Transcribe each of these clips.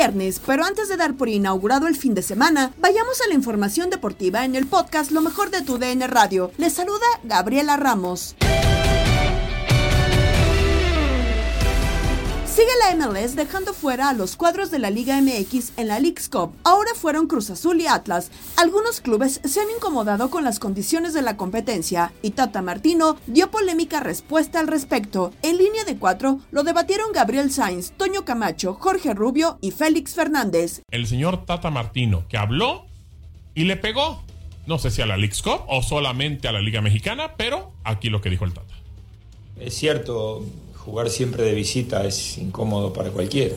Viernes, pero antes de dar por inaugurado el fin de semana, vayamos a la información deportiva en el podcast Lo mejor de tu DN Radio. Les saluda Gabriela Ramos. Sigue la MLS dejando fuera a los cuadros de la Liga MX en la League's Cup. Ahora fueron Cruz Azul y Atlas. Algunos clubes se han incomodado con las condiciones de la competencia y Tata Martino dio polémica respuesta al respecto. En línea de cuatro lo debatieron Gabriel Sainz, Toño Camacho, Jorge Rubio y Félix Fernández. El señor Tata Martino que habló y le pegó. No sé si a la League's Cup o solamente a la Liga Mexicana, pero aquí lo que dijo el Tata. Es cierto, jugar siempre de visita es incómodo para cualquiera.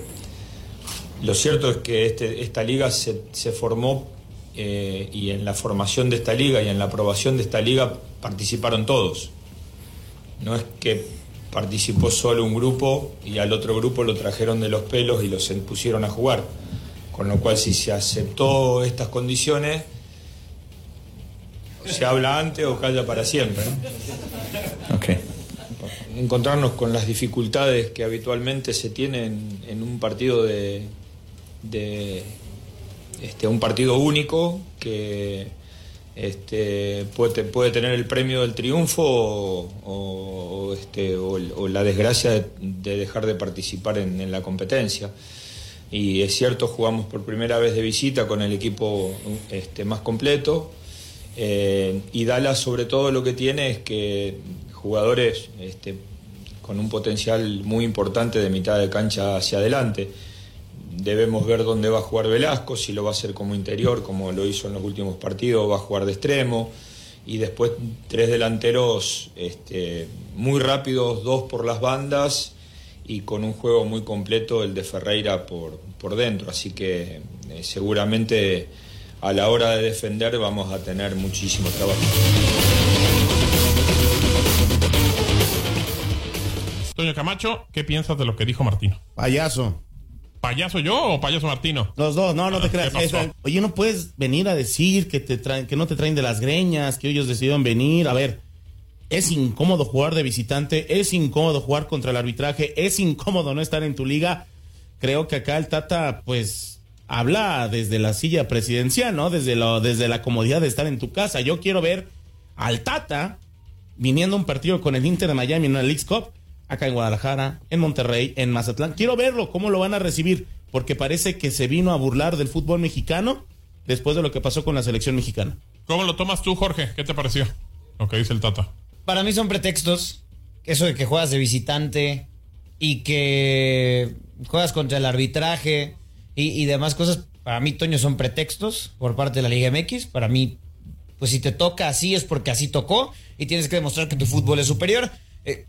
Lo cierto es que este, esta liga se, formó eh, y en la formación de esta liga y en la aprobación de esta liga participaron todos. No es que participó solo un grupo y al otro grupo lo trajeron de los pelos y los pusieron a jugar. Con lo cual si se aceptó estas condiciones, se habla antes o calla para siempre. Okay encontrarnos con las dificultades que habitualmente se tienen en un partido de, este, un partido único que este, puede, puede tener el premio del triunfo o, este, o, la desgracia de, de, dejar de participar en, en, la competencia. Y es cierto, jugamos por primera vez de visita con el equipo este, más completo. Eh, y Dallas sobre todo lo que tiene es que jugadores este, con un potencial muy importante de mitad de cancha hacia adelante. Debemos ver dónde va a jugar Velasco, si lo va a hacer como interior, como lo hizo en los últimos partidos, va a jugar de extremo. Y después tres delanteros este, muy rápidos, dos por las bandas y con un juego muy completo el de Ferreira por, por dentro. Así que eh, seguramente a la hora de defender vamos a tener muchísimo trabajo. Toño Camacho, ¿qué piensas de lo que dijo Martino? Payaso. ¿Payaso yo o payaso Martino? Los dos, no, no te creas. Esa, oye, no puedes venir a decir que, te traen, que no te traen de las greñas, que ellos decidieron venir. A ver, es incómodo jugar de visitante, es incómodo jugar contra el arbitraje, es incómodo no estar en tu liga. Creo que acá el Tata, pues, habla desde la silla presidencial, ¿no? Desde, lo, desde la comodidad de estar en tu casa. Yo quiero ver al Tata viniendo un partido con el Inter de Miami en una League Cup, acá en Guadalajara, en Monterrey, en Mazatlán. Quiero verlo, cómo lo van a recibir, porque parece que se vino a burlar del fútbol mexicano después de lo que pasó con la selección mexicana. ¿Cómo lo tomas tú, Jorge? ¿Qué te pareció? Lo que dice el Tata. Para mí son pretextos. Eso de que juegas de visitante y que juegas contra el arbitraje y, y demás cosas. Para mí, Toño, son pretextos por parte de la Liga MX. Para mí, pues si te toca así es porque así tocó y tienes que demostrar que tu fútbol es superior. Eh,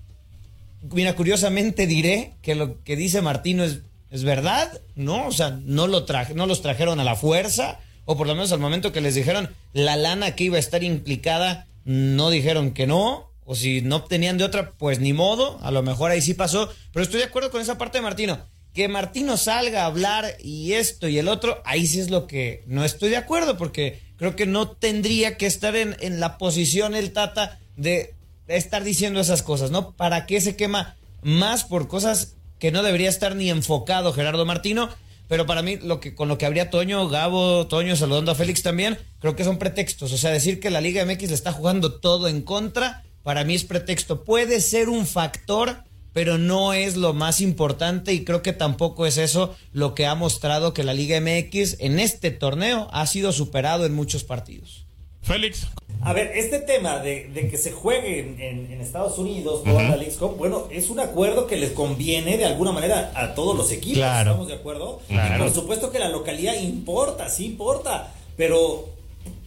mira, curiosamente diré que lo que dice Martino es, es verdad, ¿no? O sea, no, lo traje, no los trajeron a la fuerza, o por lo menos al momento que les dijeron la lana que iba a estar implicada, no dijeron que no, o si no tenían de otra, pues ni modo, a lo mejor ahí sí pasó, pero estoy de acuerdo con esa parte de Martino. Que Martino salga a hablar y esto y el otro, ahí sí es lo que no estoy de acuerdo, porque creo que no tendría que estar en, en la posición el Tata de estar diciendo esas cosas, ¿no? ¿Para qué se quema más por cosas que no debería estar ni enfocado Gerardo Martino? Pero para mí, lo que, con lo que habría Toño, Gabo, Toño, saludando a Félix también, creo que son pretextos. O sea, decir que la Liga MX le está jugando todo en contra, para mí es pretexto. Puede ser un factor, pero no es lo más importante y creo que tampoco es eso lo que ha mostrado que la Liga MX en este torneo ha sido superado en muchos partidos. Félix. A ver, este tema de, de que se juegue en, en, en Estados Unidos toda la League Cup, bueno, es un acuerdo que les conviene de alguna manera a todos los equipos, Claro. ¿estamos de acuerdo? Claro. Y por supuesto que la localidad importa, sí importa, pero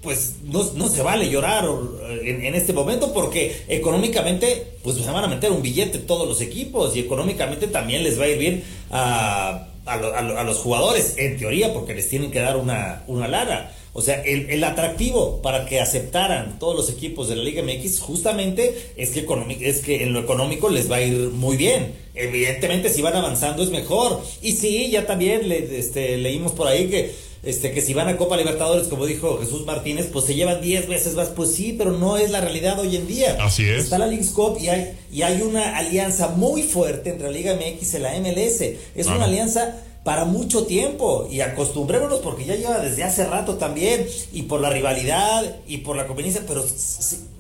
pues no, no se vale llorar en, en este momento porque económicamente pues se van a meter un billete todos los equipos y económicamente también les va a ir bien a, a, lo- a lo- a los jugadores, en teoría, porque les tienen que dar una, una lana. O sea, el, el atractivo para que aceptaran todos los equipos de la Liga MX justamente es que, es que en lo económico les va a ir muy bien. Evidentemente, si van avanzando es mejor. Y sí, ya también le- este, leímos por ahí que, este, que si van a Copa Libertadores, como dijo Jesús Martínez, pues se llevan 10 veces más. Pues sí, pero no es la realidad hoy en día. Así es. Está la Leagues Cup y hay, y hay una alianza muy fuerte entre la Liga MX y la MLS. Es una alianza para mucho tiempo y acostumbrémonos porque ya lleva desde hace rato también y por la rivalidad y por la conveniencia, pero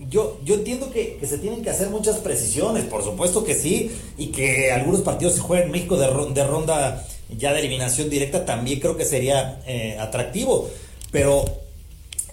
yo, yo entiendo que, se tienen que hacer muchas precisiones, por supuesto que sí, y que algunos partidos se jueguen en México de, ron- de ronda ya de eliminación directa también creo que sería eh, atractivo, pero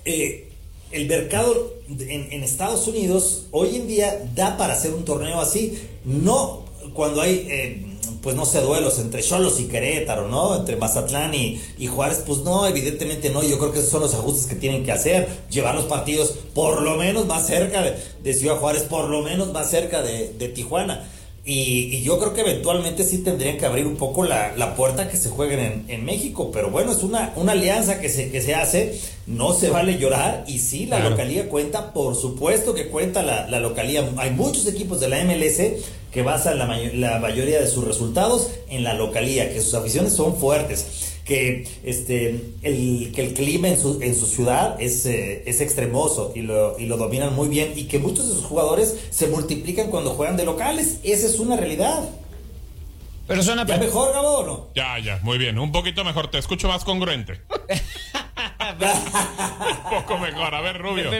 eh, el mercado en, en Estados Unidos hoy en día da para hacer un torneo así, no cuando hay, eh, pues no sé, duelos entre Cholos y Querétaro, ¿no? Entre Mazatlán y, y Juárez, pues no, evidentemente no, yo creo que esos son los ajustes que tienen que hacer, llevar los partidos por lo menos más cerca de, de Ciudad Juárez, por lo menos más cerca de, de Tijuana. Y, y yo creo que eventualmente sí tendrían que abrir un poco la, la puerta que se jueguen en, en México. Pero bueno, es una, una alianza que se, que se hace. No se vale llorar. Y sí, la Claro. localía cuenta. Por supuesto que cuenta la, la localía. Hay muchos equipos de la MLS que basan la, la mayoría de sus resultados en la localía, que sus aficiones son fuertes que este el que el clima en su, en su ciudad es, eh, es extremoso y lo, y lo dominan muy bien y que muchos de sus jugadores se multiplican cuando juegan de locales esa es una realidad Pero suena ¿Ya mejor Gabo o no? Ya, ya, muy bien. Un poquito mejor. Te escucho más congruente. Un poco mejor. A ver, Rubio.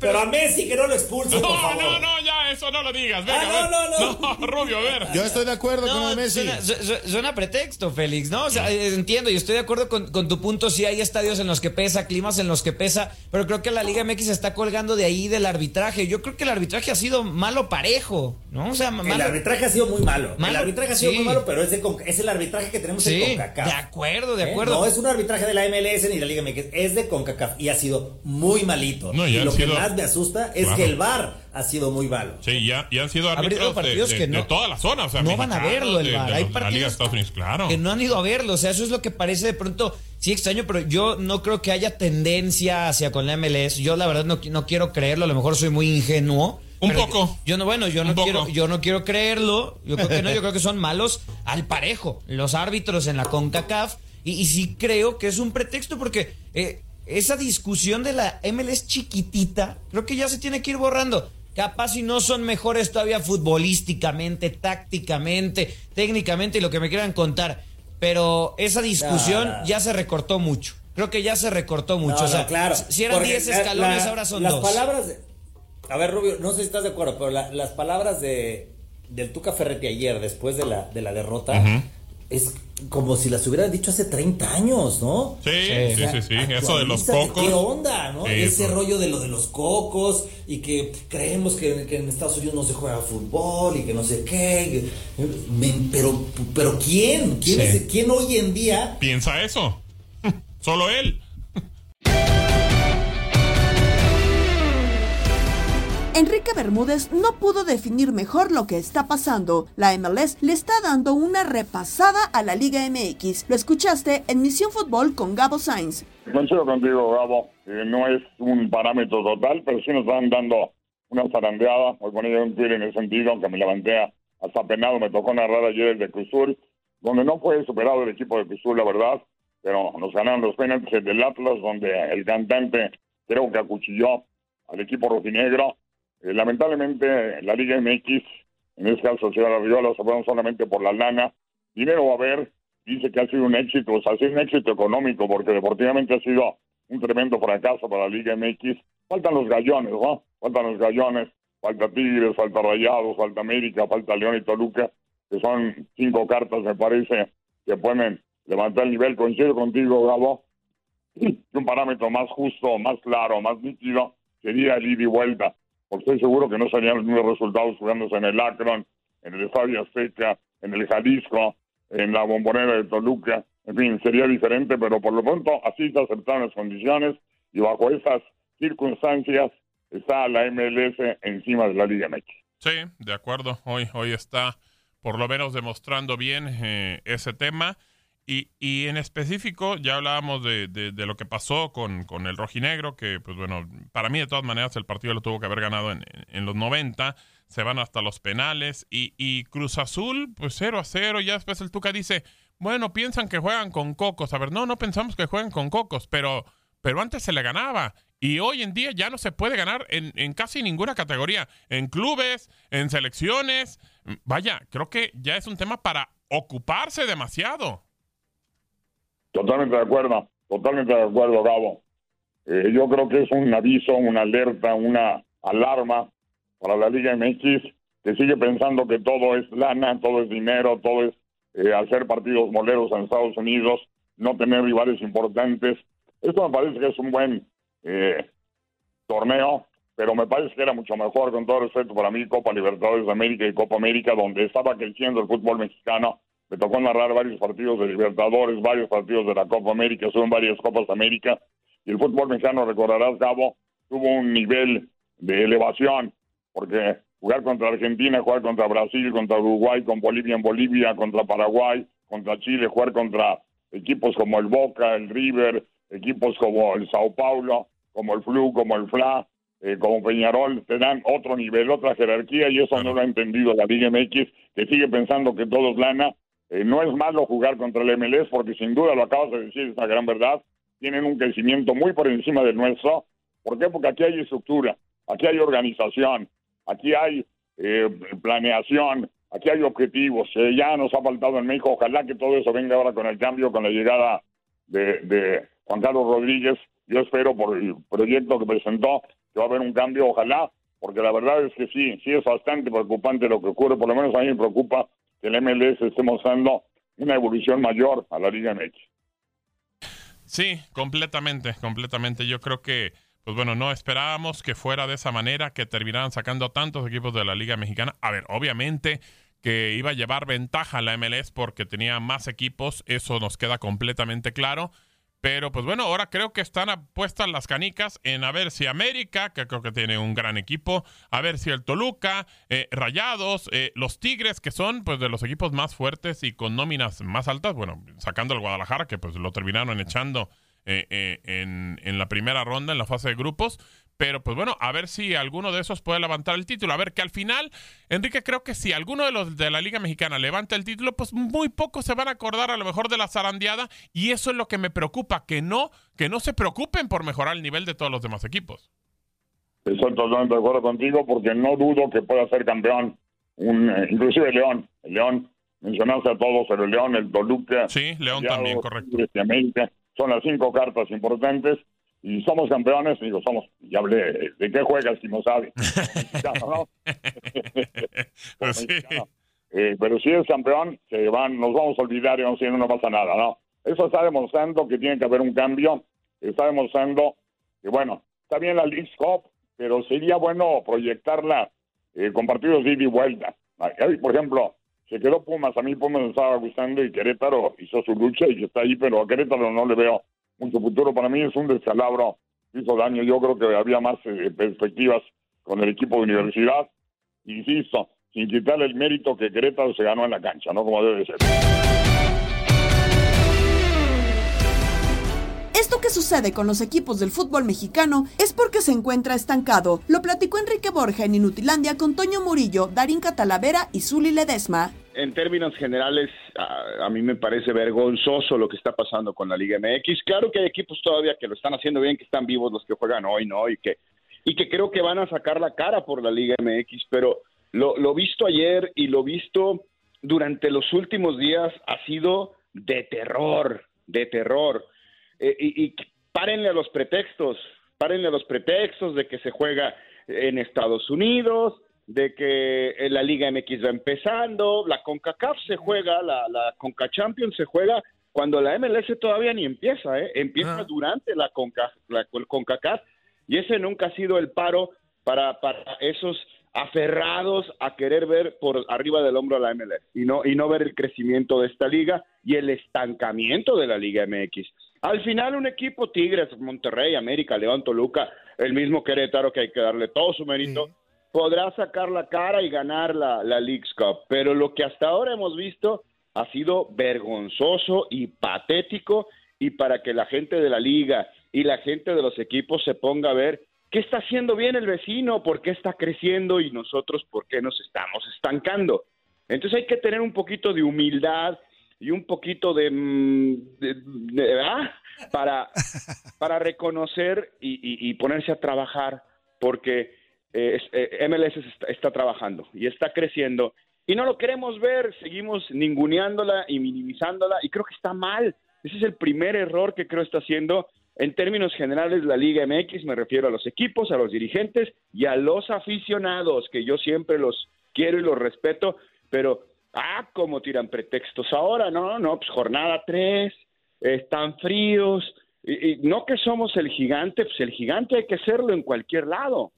Pero, a Messi que no lo expulse por No, favor no, no, ya, eso no lo digas. Venga, Ah, ver. no, no, no. Rubio, a ver. Yo estoy de acuerdo con No, el Messi. Suena, su- su- suena pretexto, Félix, ¿no? O sea, eh, entiendo y estoy de acuerdo con, con tu punto. Sí hay estadios en los que pesa, climas en los que pesa, pero creo que la Liga MX se está colgando de ahí del arbitraje. Yo creo que el arbitraje ha sido malo parejo, ¿no? O sea, el malo. arbitraje ha sido muy malo. Malo, el arbitraje ha sido sí. muy malo, pero es, Conca- es el arbitraje que tenemos Sí, en CONCACAF. de acuerdo, de ¿Eh? acuerdo. No es un arbitraje de la MLS ni de la Liga MX, es de CONCACAF y ha sido muy malito. No, y lo sido- que más me asusta es Claro. que el VAR ha sido muy malo. Sí, ya, ya han sido Ha habido árbitros de, partidos de- que de no- toda la zona. O sea, no van a verlo el de- VAR. de Hay de partidos Estados Unidos, claro. que no han ido a verlo. O sea, eso es lo que parece de pronto, sí extraño, pero yo no creo que haya tendencia hacia con la MLS. Yo la verdad no, no quiero creerlo, a lo mejor soy muy ingenuo. Un poco. Yo, no, bueno, yo no poco. quiero, yo no quiero creerlo. Yo creo que no, yo creo que son malos al parejo. Los árbitros en la CONCACAF. Y, y sí creo que es un pretexto porque eh, esa discusión de la MLS chiquitita, creo que ya se tiene que ir borrando. Capaz si no son mejores todavía futbolísticamente, tácticamente, técnicamente y lo que me quieran contar. Pero esa discusión No, no. ya se recortó mucho. Creo que ya se recortó mucho. No, o sea, no, claro. si eran Porque 10 la- escalones, la- ahora son las dos. Palabras de, A ver, Rubio, no sé si estás de acuerdo, pero las palabras de del Tuca Ferretti ayer, después de la, de la derrota, es como si las hubieran dicho hace 30 años, ¿no? Sí, sí, sí, sí, Eso de los cocos. ¿Qué onda, no? Ese rollo de lo de los cocos y que creemos que, en Estados Unidos no se juega fútbol y que no sé qué. pero, pero ¿quién? ¿Quién, es, ¿Quién hoy en día piensa eso? Solo él. Enrique Bermúdez no pudo definir mejor lo que está pasando. La MLS le está dando una repasada a la Liga MX. Lo escuchaste en Misión Fútbol con Gabo Sainz. Coincido contigo, Gabo. Eh, no es un parámetro total, pero sí nos están dando una zarandeada. Hoy ponía un tweet en ese sentido, aunque me levanté hasta penado. Me tocó narrar ayer el de Cruzul, donde no fue superado el equipo de Cruzul, la verdad. Pero nos ganaron los penaltis del Atlas, donde el cantante creo que acuchilló al equipo rojinegro eh, lamentablemente, la Liga MX, en este caso Ciudad Arriola, se fueron solamente por la lana. Dinero va a haber, dice que ha sido un éxito, o sea, ha sido un éxito económico, porque deportivamente ha sido un tremendo fracaso para la Liga MX. Faltan los gallones, ¿no? Faltan los gallones, falta Tigres, falta Rayados, falta América, falta León y Toluca, que son cinco cartas, me parece, que pueden levantar el nivel. Coincido contigo, Gabo. Un parámetro más justo, más claro, más nítido sería el ida y vuelta porque estoy seguro que no serían los mismos resultados jugándose en el Akron, en el Estadio Azteca, en el Jalisco, en la Bombonera de Toluca, en fin, sería diferente, pero por lo pronto así se aceptaron las condiciones y bajo esas circunstancias está la MLS encima de la Liga MX. Sí, de acuerdo, hoy, hoy está por lo menos demostrando bien eh, ese tema. Y, y, en específico, ya hablábamos de, de, lo que pasó con, con, el rojinegro, que, pues bueno, para mí de todas maneras el partido lo tuvo que haber ganado en, en los 90, se van hasta los penales, y, y, Cruz Azul, pues 0 a 0, y ya después el Tuca dice, bueno, piensan que juegan con cocos, a ver, no, no pensamos que jueguen con cocos, pero, pero antes se le ganaba, y hoy en día ya no se puede ganar en, en casi ninguna categoría, en clubes, en selecciones, vaya, creo que ya es un tema para ocuparse demasiado. Totalmente de acuerdo, totalmente de acuerdo, Gabo. Eh, yo creo que es un aviso, una alerta, una alarma para la Liga MX que sigue pensando que todo es lana, todo es dinero, todo es eh, hacer partidos moleros en Estados Unidos, no tener rivales importantes. Esto me parece que es un buen eh, torneo, pero me parece que era mucho mejor, con todo respeto para mí, Copa Libertadores de América y Copa América, donde estaba creciendo el fútbol mexicano me tocó narrar varios partidos de Libertadores, varios partidos de la Copa América, son varias Copas América, y el fútbol mexicano, recordarás, Gabo, tuvo un nivel de elevación, porque jugar contra Argentina, jugar contra Brasil, contra Uruguay, con Bolivia en Bolivia, contra Paraguay, contra Chile, jugar contra equipos como el Boca, el River, equipos como el Sao Paulo, como el Flu, como el Fla, eh, como Peñarol, te dan otro nivel, otra jerarquía, y eso no lo ha entendido la Liga MX, que sigue pensando que todo es lana, eh, no es malo jugar contra el MLS porque sin duda lo acabas de decir, es una gran verdad. Tienen un crecimiento muy por encima del nuestro. ¿Por qué? Porque aquí hay estructura, aquí hay organización, aquí hay eh, planeación, aquí hay objetivos. Eh, ya nos ha faltado en México. Ojalá que todo eso venga ahora con el cambio, con la llegada de, de Juan Carlos Rodríguez. Yo espero por el proyecto que presentó que va a haber un cambio, ojalá, porque la verdad es que sí, sí es bastante preocupante lo que ocurre, por lo menos a mí me preocupa el MLS esté mostrando una evolución mayor a la Liga MX. Sí, completamente, completamente. Yo creo que, pues bueno, no esperábamos que fuera de esa manera, que terminaran sacando tantos equipos de la Liga Mexicana. A ver, obviamente que iba a llevar ventaja a la MLS porque tenía más equipos, eso nos queda completamente claro pero pues bueno, ahora creo que están puestas las canicas en a ver si América, que creo que tiene un gran equipo, a ver si el Toluca, eh, Rayados, eh, los Tigres, que son pues de los equipos más fuertes y con nóminas más altas, bueno, sacando el Guadalajara, que pues lo terminaron echando eh, en, en la primera ronda, en la fase de grupos, pero pues bueno, a ver si alguno de esos puede levantar el título. A ver que al final, Enrique, creo que si alguno de los de la Liga Mexicana levanta el título, pues muy pocos se van a acordar a lo mejor de la zarandeada. Y eso es lo que me preocupa, que no, que no se preocupen por mejorar el nivel de todos los demás equipos. Estoy totalmente de acuerdo contigo porque no dudo que pueda ser campeón. Un, eh, inclusive León, el León, mencionaste a todos, el León, el Toluca. Sí, León también, correcto. América, son las cinco cartas importantes y somos campeones, digo, somos, ya hablé, ¿de qué juegas si no sabes? ¿no? Eh, pero si es campeón, se van, nos vamos a olvidar y vamos a decir, no pasa nada, ¿no? Eso está demostrando que tiene que haber un cambio, está demostrando que, bueno, está bien la League Cup, pero sería bueno proyectarla eh, con partidos de ida y vuelta. Por ejemplo, se quedó Pumas, a mí Pumas me estaba gustando y Querétaro hizo su lucha y está ahí, pero a Querétaro no le veo mucho futuro. Para mí es un descalabro, hizo daño. Yo creo que había más eh, perspectivas con el equipo de universidad. Insisto, sin quitarle el mérito que Querétaro se ganó en la cancha, ¿no? Como debe ser. Esto que sucede con los equipos del fútbol mexicano es porque se encuentra estancado. Lo platicó Enrique Borja en Inutilandia con Toño Murillo, Darín Catalavera y Zuli Ledesma. En términos generales, a, a, mí me parece vergonzoso lo que está pasando con la Liga MX. Claro que hay equipos todavía que lo están haciendo bien, que están vivos los que juegan hoy, ¿no? Y que, y que creo que van a sacar la cara por la Liga MX, pero lo, visto ayer y lo visto durante los últimos días ha sido de terror, de terror. Eh, y, y párenle a los pretextos, párenle a los pretextos de que se juega en Estados Unidos, de que eh, la Liga MX va empezando, la CONCACAF se juega, la, la CONCA Champions se juega cuando la MLS todavía ni empieza, ¿eh? empieza ah. durante la, Conca, la CONCACAF y ese nunca ha sido el paro para, para esos aferrados a querer ver por arriba del hombro a la MLS y no, y no ver el crecimiento de esta liga y el estancamiento de la Liga MX. Al final un equipo Tigres, Monterrey, América, León, Toluca, el mismo Querétaro que hay que darle todo su mérito, podrá sacar la cara y ganar la, la League's Cup. Pero lo que hasta ahora hemos visto ha sido vergonzoso y patético y para que la gente de la liga y la gente de los equipos se ponga a ver qué está haciendo bien el vecino, por qué está creciendo y nosotros por qué nos estamos estancando. Entonces hay que tener un poquito de humildad y un poquito de, mm, de para, para reconocer y, y, ponerse a trabajar, porque eh, eh, MLS está, está, trabajando y está creciendo y no lo queremos ver, seguimos ninguneándola y minimizándola y creo que está mal. Ese es el primer error que creo está haciendo en términos generales la Liga MX, me refiero a los equipos, a los dirigentes y a los aficionados, que yo siempre los quiero y los respeto, pero Ah, como tiran pretextos ahora, no, no, pues jornada 3, están fríos, y, y, no que somos el gigante, pues el gigante hay que serlo en cualquier lado.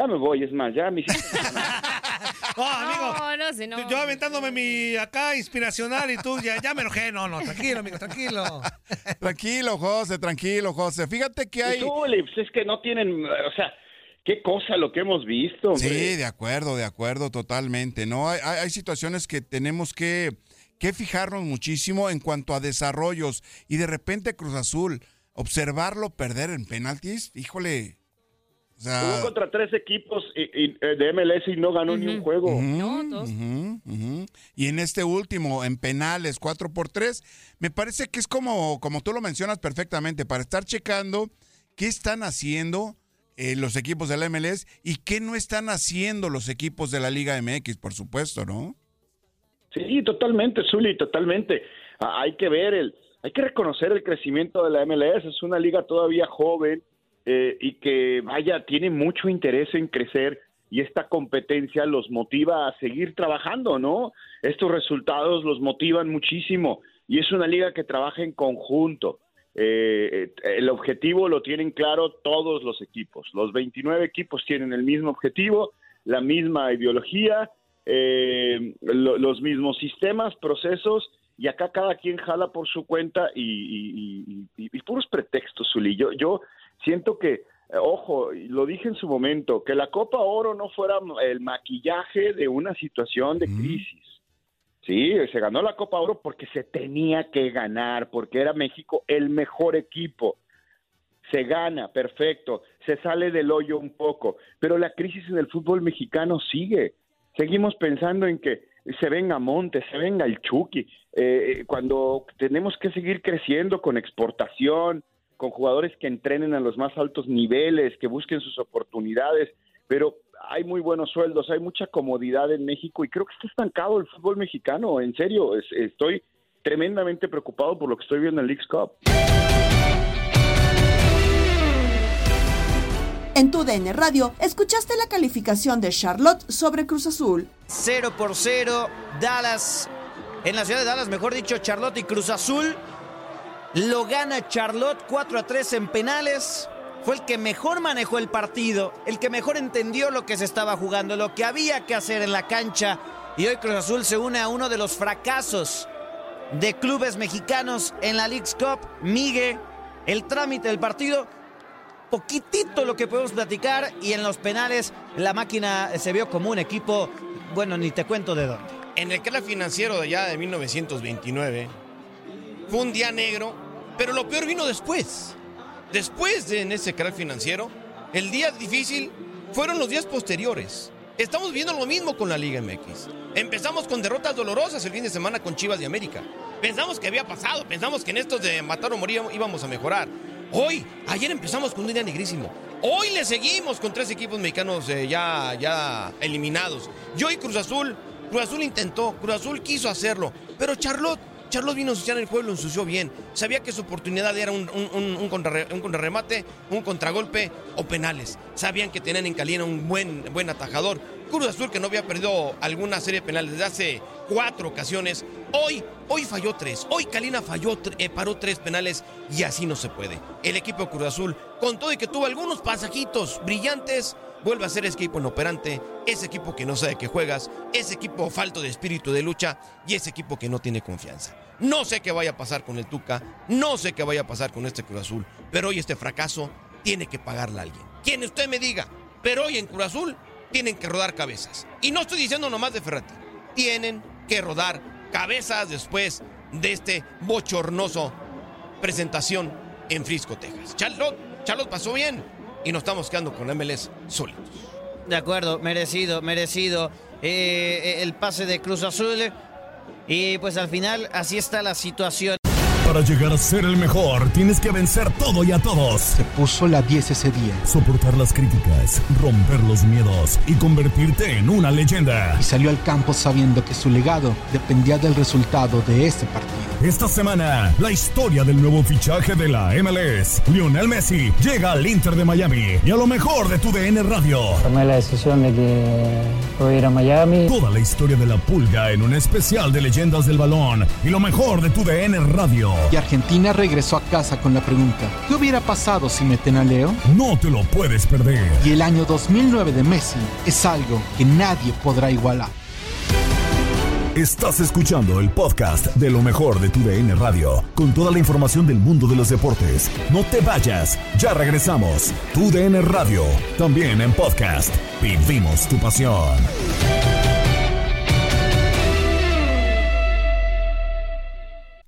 Ya me voy, es más, ya hiciste... Oh, amigo. No, no sé, no. Yo aventándome mi acá inspiracional y tú ya, ya me enojé. No, no, tranquilo, amigo, tranquilo. tranquilo, José, tranquilo, José. Fíjate que hay. Y tú, Lips, es que no tienen. O sea, qué cosa lo que hemos visto. Hombre. Sí, de acuerdo, de acuerdo, totalmente. No, hay, hay, hay situaciones que tenemos que, que fijarnos muchísimo en cuanto a desarrollos y de repente Cruz Azul observarlo perder en penaltis, híjole. O sea, Jugó contra tres equipos y, y, de MLS y no ganó uh -huh. ni un juego. Uh -huh, no, uh -huh, y en este último, en penales, 4 por 3, me parece que es como, como tú lo mencionas perfectamente, para estar checando qué están haciendo eh, los equipos de la MLS y qué no están haciendo los equipos de la Liga MX, por supuesto, ¿no? Sí, totalmente, Zuli, totalmente. Ah, hay que ver el, hay que reconocer el crecimiento de la MLS. Es una liga todavía joven eh, y que, vaya, tiene mucho interés en crecer y esta competencia los motiva a seguir trabajando, ¿no? Estos resultados los motivan muchísimo y es una liga que trabaja en conjunto. Eh, el objetivo lo tienen claro todos los equipos. Los 29 equipos tienen el mismo objetivo, la misma ideología, eh, lo, los mismos sistemas, procesos, y acá cada quien jala por su cuenta y, y puros pretextos, Zuli. Yo, yo siento que, ojo, lo dije en su momento, que la Copa Oro no fuera el maquillaje de una situación de crisis. Sí, se ganó la Copa Oro porque se tenía que ganar, porque era México el mejor equipo. Se gana, perfecto, se sale del hoyo un poco, pero la crisis en el fútbol mexicano sigue. Seguimos pensando en que se venga Montes, se venga el Chucky, eh, cuando tenemos que seguir creciendo con exportación, con jugadores que entrenen a los más altos niveles, que busquen sus oportunidades, pero hay muy buenos sueldos, hay mucha comodidad en México y creo que está estancado el fútbol mexicano, en serio, es, estoy tremendamente preocupado por lo que estoy viendo en Leagues Cup. En tu DN Radio, escuchaste la calificación de Charlotte sobre Cruz Azul. 0 por 0, Dallas. En la ciudad de Dallas, mejor dicho, Charlotte y Cruz Azul. Lo gana Charlotte 4 a 3 en penales. Fue el que mejor manejó el partido, el que mejor entendió lo que se estaba jugando, lo que había que hacer en la cancha. Y hoy Cruz Azul se une a uno de los fracasos de clubes mexicanos en la League's Cup. Migue, el trámite del partido, poquitito lo que podemos platicar. Y en los penales, la máquina se vio como un equipo, bueno, ni te cuento de dónde. En el era financiero de allá de 1929, fue un día negro, pero lo peor vino después. Después de en ese canal financiero, el día difícil fueron los días posteriores. Estamos viendo lo mismo con la Liga MX. Empezamos con derrotas dolorosas el fin de semana con Chivas de América. Pensamos que había pasado, pensamos que en estos de matar o morir íbamos a mejorar. Hoy, ayer empezamos con un día negrísimo. Hoy le seguimos con tres equipos mexicanos eh, ya, ya eliminados. Yo y Cruz Azul, Cruz Azul intentó, Cruz Azul quiso hacerlo, pero Charlotte Charlos vino a ensuciar el juego, lo ensució bien. Sabía que su oportunidad era un, un, contrarremate, un contragolpe o penales. Sabían que tenían en Calina un buen, buen atajador. Cruz Azul, que no había perdido alguna serie de penales desde hace cuatro ocasiones, hoy, hoy falló tres. Hoy Calina falló, eh, paró tres penales y así no se puede. El equipo Cruz Azul, con todo y que tuvo algunos pasajitos brillantes, vuelve a ser ese equipo inoperante, ese equipo que no sabe que juegas, ese equipo falto de espíritu de lucha y ese equipo que no tiene confianza. No sé qué vaya a pasar con el Tuca, no sé qué vaya a pasar con este Cruz Azul, pero hoy este fracaso tiene que pagarle a alguien. Quien usted me diga, pero hoy en Cruz Azul tienen que rodar cabezas. Y no estoy diciendo nomás de Ferretti, tienen que rodar cabezas después de este bochornoso presentación en Frisco, Texas. Charlotte, Charlotte pasó bien, y nos estamos quedando con MLS sólidos. De acuerdo, merecido, merecido. Eh, eh, el pase de Cruz Azul. Y pues al final así está la situación. Para llegar a ser el mejor, tienes que vencer todo y a todos. Se puso la 10 ese día. Soportar las críticas, romper los miedos y convertirte en una leyenda. Y salió al campo sabiendo que su legado dependía del resultado de ese partido. Esta semana, la historia del nuevo fichaje de la MLS. Lionel Messi llega al Inter de Miami y a lo mejor de tu DN Radio. Tomé la decisión de que voy a ir a Miami. Toda la historia de la pulga en un especial de leyendas del balón y lo mejor de tu DN Radio y Argentina regresó a casa con la pregunta, ¿qué hubiera pasado si meten a Leo? No te lo puedes perder. Y el año 2009 de Messi es algo que nadie podrá igualar. Estás escuchando el podcast de lo mejor de tu DN Radio, con toda la información del mundo de los deportes. No te vayas, ya regresamos. Tu DN Radio, también en podcast. Vivimos tu pasión.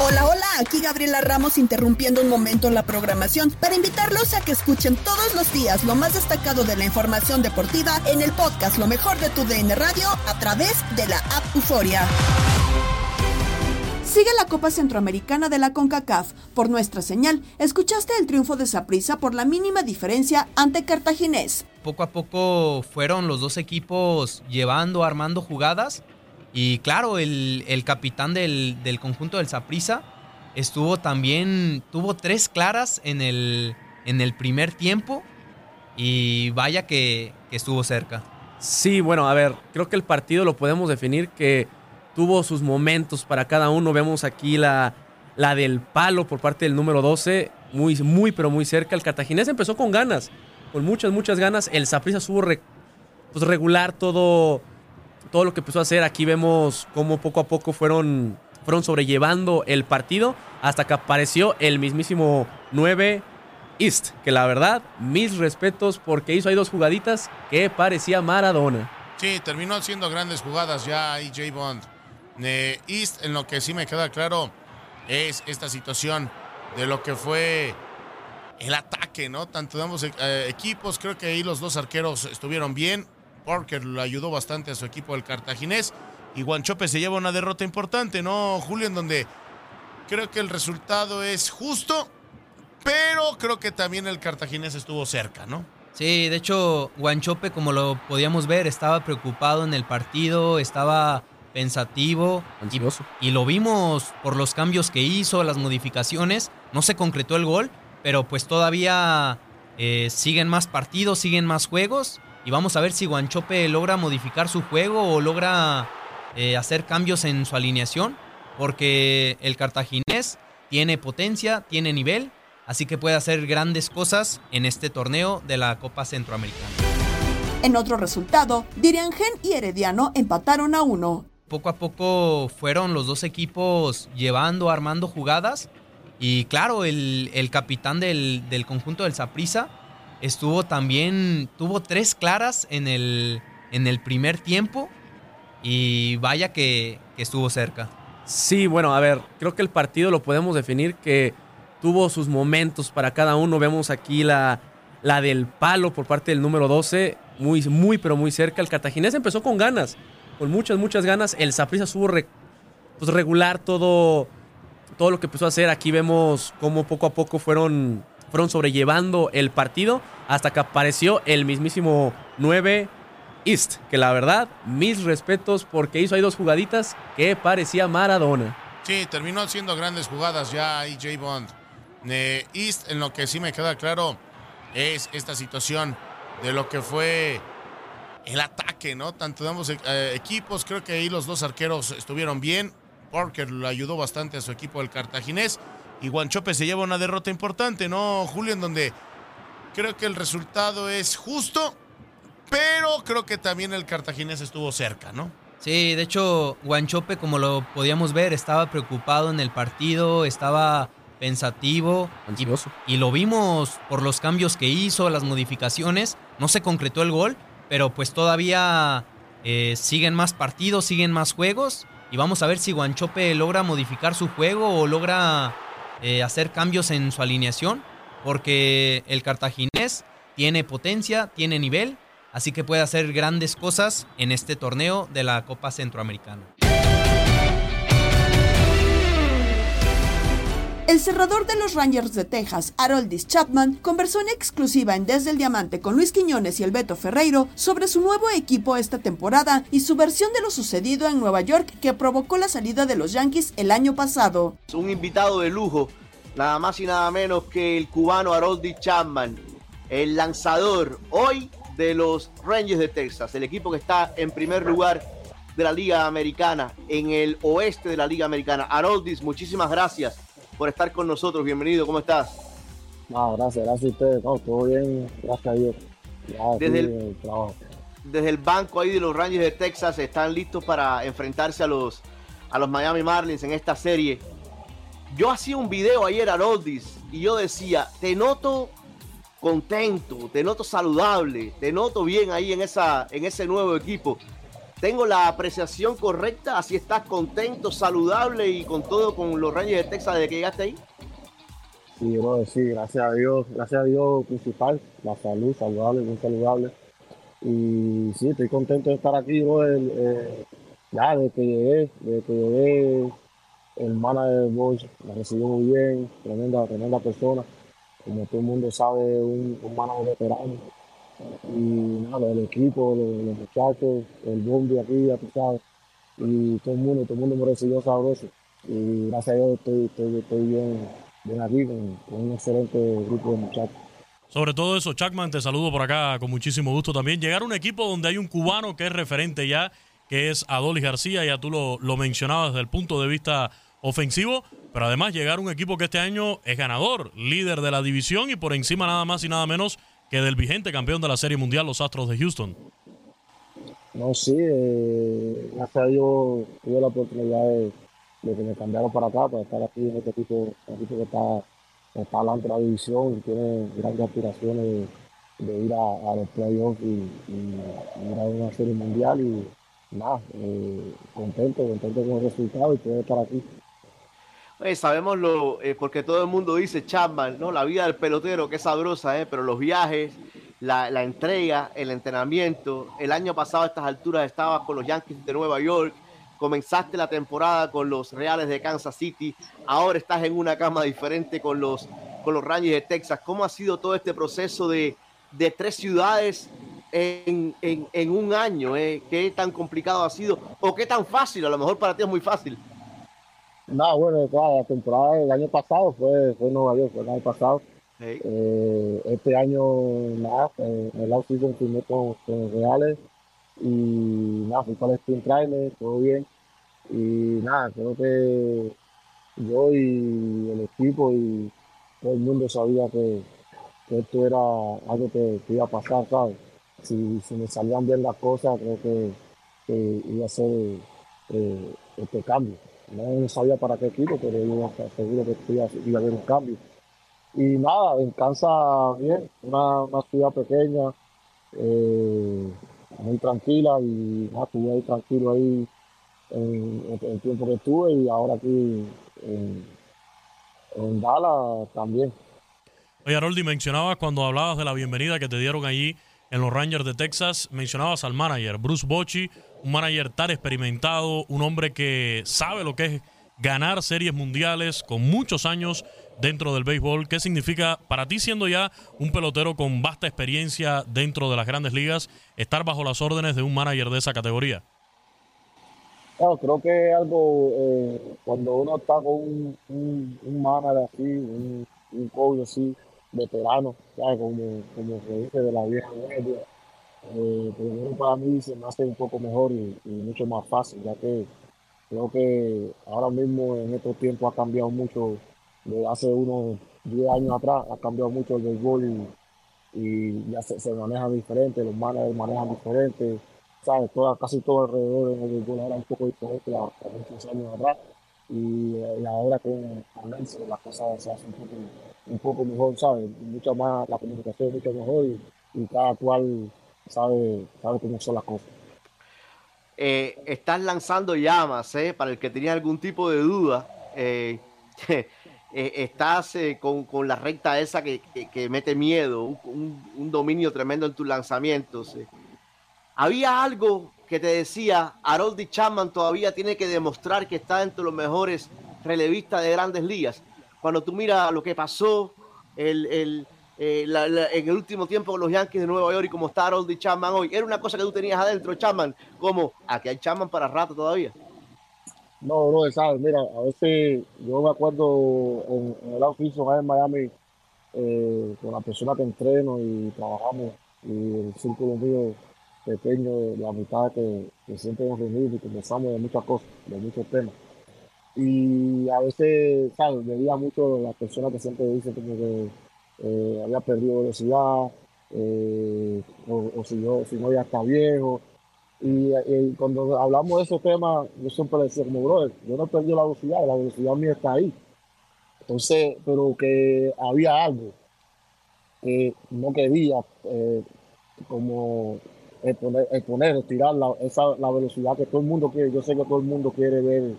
Hola, hola, aquí Gabriela Ramos interrumpiendo un momento la programación para invitarlos a que escuchen todos los días lo más destacado de la información deportiva en el podcast Lo mejor de tu DN Radio a través de la app Euforia. Sigue la Copa Centroamericana de la CONCACAF. Por nuestra señal, escuchaste el triunfo de Saprissa por la mínima diferencia ante Cartaginés. Poco a poco fueron los dos equipos llevando, armando jugadas y claro, el, capitán del, conjunto del Saprisa estuvo también, tuvo tres claras en el, en el primer tiempo y vaya que, estuvo cerca. Sí, bueno, a ver, creo que el partido lo podemos definir que tuvo sus momentos para cada uno. Vemos aquí la, la del palo por parte del número 12, muy, muy, pero muy cerca. El cartaginés empezó con ganas, con muchas, muchas ganas. El Saprissa supo pues, regular todo todo lo que empezó a hacer. Aquí vemos cómo poco a poco fueron, fueron sobrellevando el partido hasta que apareció el mismísimo 9 East, que la verdad, mis respetos porque hizo ahí dos jugaditas que parecía Maradona. Sí, terminó haciendo grandes jugadas ya EJ Bond. East, en lo que sí me queda claro, es esta situación de lo que fue el ataque, ¿no? Tanto de ambos eh, equipos, creo que ahí los dos arqueros estuvieron bien. Parker lo ayudó bastante a su equipo del cartaginés. Y Guanchope se lleva una derrota importante, ¿no, Julio? En donde creo que el resultado es justo, pero creo que también el cartaginés estuvo cerca, ¿no? Sí, de hecho, Guanchope, como lo podíamos ver, estaba preocupado en el partido, estaba pensativo. Ansioso. Y, lo vimos por los cambios que hizo, las modificaciones. No se concretó el gol, pero pues todavía eh, siguen más partidos, siguen más juegos. Y vamos a ver si Guanchope logra modificar su juego o logra eh, hacer cambios en su alineación. Porque el cartaginés tiene potencia, tiene nivel. Así que puede hacer grandes cosas en este torneo de la Copa Centroamericana. En otro resultado, Diriangen y Herediano empataron a uno. Poco a poco fueron los dos equipos llevando, armando jugadas. Y claro, el, capitán del, conjunto del Saprissa estuvo también, tuvo tres claras en el, en el primer tiempo. Y vaya que, que estuvo cerca. Sí, bueno, a ver, creo que el partido lo podemos definir que tuvo sus momentos para cada uno. Vemos aquí la, la del palo por parte del número 12, muy, muy, pero muy cerca. El cartaginés empezó con ganas con muchas, muchas ganas. El Saprissa supo pues, regular todo, todo lo que empezó a hacer. Aquí vemos cómo poco a poco fueron, fueron sobrellevando el partido hasta que apareció el mismísimo 9 East. Que la verdad, mis respetos porque hizo ahí dos jugaditas que parecía Maradona. Sí, terminó haciendo grandes jugadas ya ahí J. Bond. Eh, East, en lo que sí me queda claro, es esta situación de lo que fue el ataque, ¿no? Tanto de ambos eh, equipos, creo que ahí los dos arqueros estuvieron bien. Parker lo ayudó bastante a su equipo del cartaginés. Y Guanchope se lleva una derrota importante, ¿no, Julio? En donde creo que el resultado es justo, pero creo que también el cartaginés estuvo cerca, ¿no? Sí, de hecho, Guanchope, como lo podíamos ver, estaba preocupado en el partido, estaba pensativo. Ansioso. y lo vimos por los cambios que hizo, las modificaciones. No se concretó el gol, pero pues todavía eh, siguen más partidos, siguen más juegos. Y vamos a ver si Guanchope logra modificar su juego o logra eh, hacer cambios en su alineación. Porque el cartaginés tiene potencia, tiene nivel. Así que puede hacer grandes cosas en este torneo de la Copa Centroamericana. El cerrador de los Rangers de Texas, Haroldis Chapman, conversó en exclusiva en Desde el Diamante con Luis Quiñones y el Beto Ferreiro sobre su nuevo equipo esta temporada y su versión de lo sucedido en Nueva York que provocó la salida de los Yankees el año pasado. Un invitado de lujo, nada más y nada menos que el cubano Haroldis Chapman, el lanzador hoy de los Rangers de Texas, el equipo que está en primer lugar de la Liga Americana, en el oeste de la Liga Americana. Haroldis, muchísimas gracias por estar con nosotros. Bienvenido, ¿cómo estás? No, gracias, gracias a ustedes. todo bien, gracias a Dios. desde, el, desde el banco ahí de los Rangers de Texas están listos para enfrentarse a los, a los Miami Marlins en esta serie. Yo hacía un video ayer a Rodis y yo decía, te noto contento, te noto saludable, te noto bien ahí en, esa, en ese nuevo equipo. Tengo la apreciación correcta, así estás contento, saludable y con todo con los Rangers de Texas desde que llegaste ahí. Sí, gracias a Dios, gracias a Dios principal, la salud, saludable, muy saludable. Y sí, estoy contento de estar aquí, bro, eh, ya desde que llegué, desde que llegué, el manager Bosch me recibió muy bien, tremenda, tremenda persona. Como todo el mundo sabe, un, un manager veterano y nada, el equipo, los, muchachos, el bombi aquí, ya tú sabes, y todo el mundo, todo el mundo me recibió sabroso. Y gracias a Dios estoy, estoy, bien, bien aquí con, un excelente grupo de muchachos. Sobre todo eso, Chacman, te saludo por acá con muchísimo gusto también. Llegar a un equipo donde hay un cubano que es referente ya, que es Adolis García, ya tú lo, lo mencionabas desde el punto de vista ofensivo, pero además llegar a un equipo que este año es ganador, líder de la división y por encima nada más y nada menos que del vigente campeón de la Serie Mundial, los Astros de Houston. No, sí, eh, gracias a Dios tuve la oportunidad de, que me cambiaron para acá, para estar aquí en este equipo, equipo que está, está adelante de la división y tiene grandes aspiraciones de, ir a, los playoffs y, ir a una Serie Mundial y nada, eh, contento, contento con el resultado y poder estar aquí. Sabemos lo, eh, porque todo el mundo dice Chapman, ¿no? La vida del pelotero, que sabrosa, ¿eh? Pero los viajes, la, la, entrega, el entrenamiento. El año pasado a estas alturas estabas con los Yankees de Nueva York, comenzaste la temporada con los Reales de Kansas City, ahora estás en una cama diferente con los, con los Rangers de Texas. ¿Cómo ha sido todo este proceso de, de tres ciudades en, en, en un año? Eh? ¿Qué tan complicado ha sido o qué tan fácil? A lo mejor para ti es muy fácil. No, bueno, la temporada del año pasado fue, fue en Nueva York, fue el año pasado. Eh, este año, nada, eh, el off-season firmé con, con Reales y nada, fui para el sprint trailer, todo bien. Y nada, creo que yo y el equipo y todo el mundo sabía que, esto era algo que, iba a pasar, ¿sabes? Si, si, me salían bien las cosas, creo que, iba a ser eh, este cambio. No sabía para qué equipo, pero yo seguro que iba, a haber un cambio. Y nada, en Kansas bien, una, una ciudad pequeña, eh, muy tranquila y estuve ahí tranquilo ahí en, el tiempo que estuve y ahora aquí en, en Dallas también. Oye, Aroldi, mencionabas cuando hablabas de la bienvenida que te dieron allí en los Rangers de Texas, mencionabas al manager, Bruce Bochy, un manager tan experimentado, un hombre que sabe lo que es ganar series mundiales con muchos años dentro del béisbol. ¿Qué significa para ti siendo ya un pelotero con vasta experiencia dentro de las grandes ligas estar bajo las órdenes de un manager de esa categoría? creo que algo, eh, cuando uno está con un, manager así, un, un coach así, veterano, Como, como se dice de la vieja media, eh, para mí se me hace un poco mejor y, mucho más fácil, ya que creo que ahora mismo en estos tiempos ha cambiado mucho, de hace unos 10 años atrás ha cambiado mucho el béisbol y, y ya se, maneja diferente, los managers manejan diferente, ¿sabes? casi todo alrededor en el béisbol ahora un poco diferente a, muchos años atrás y, ahora con, con las cosas se hacen un poco, un poco mejor, ¿sabes? Mucha más, la comunicación es mucho mejor y, y cada cual sabe, sabe son las cosas. Eh, estás lanzando llamas, ¿eh? Para el que tenía algún tipo de duda, eh, eh, estás con, con, la recta esa que, que, mete miedo, un, un, dominio tremendo en tus lanzamientos. Había algo que te decía, Haroldi Chapman todavía tiene que demostrar que está entre los mejores relevistas de grandes ligas. Cuando tú miras lo que pasó, el, el eh, en el último tiempo con los Yankees de Nueva York y como está Harold y Chapman hoy, ¿era una cosa que tú tenías adentro, Chapman? Como, aquí hay Chapman para rato todavía. No, no, sabes, mira, a veces yo me acuerdo en, el oficio en Miami eh, con la persona que entreno y trabajamos y el círculo mío pequeño, la mitad que, siempre nos reunimos y conversamos de muchas cosas, de muchos temas. Y a veces, ¿sabes? Veía mucho las personas que siempre dicen como que eh, había perdido velocidad, eh, o, si, yo, si no ya está viejo. Y, cuando hablamos de esos temas, yo siempre decía como, brother, yo no perdido la velocidad, la velocidad mía está ahí. Entonces, pero que había algo que no quería eh, como exponer, exponer estirar la, esa, la velocidad que todo el mundo quiere. Yo sé que todo el mundo quiere ver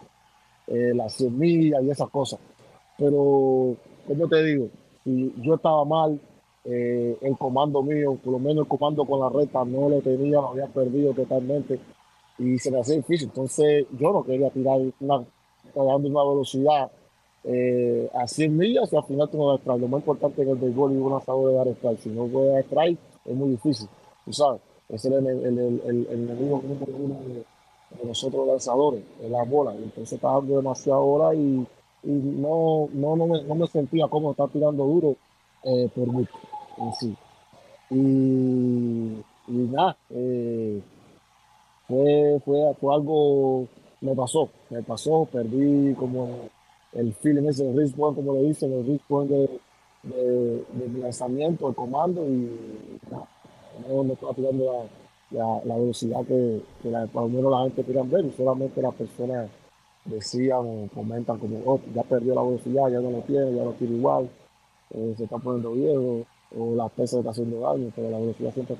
las semillas y esas cosas. Pero, como te digo, si yo estaba mal, eh, el comando mío, por lo menos el comando con la recta no lo tenía, lo había perdido totalmente y se me hacía difícil. Entonces yo no quería tirar una, dando una velocidad eh, a 100 millas y al final tengo que Lo más importante en el béisbol es un lanzador de dar strike. Si no puede dar strike, es muy difícil. Tú sabes, ese es el, el, el, enemigo de, de nosotros lanzadores, es la bola. Entonces está dando demasiada bola y y no, no, no, me, no me sentía como estar tirando duro eh, por mucho en sí. Y, y nada, eh, fue, fue, fue, algo, me pasó, me pasó, perdí como el feeling ese, el como le dicen, el risk point de, de, lanzamiento, el comando y nada, no, no estaba tirando la, la, velocidad que, por lo menos la gente ver y solamente las personas decían, comentan como, oh, ya perdió la velocidad, ya no lo tiene, ya lo tiene igual, eh, se está poniendo viejo, o la pesa está haciendo daño, pero la velocidad siempre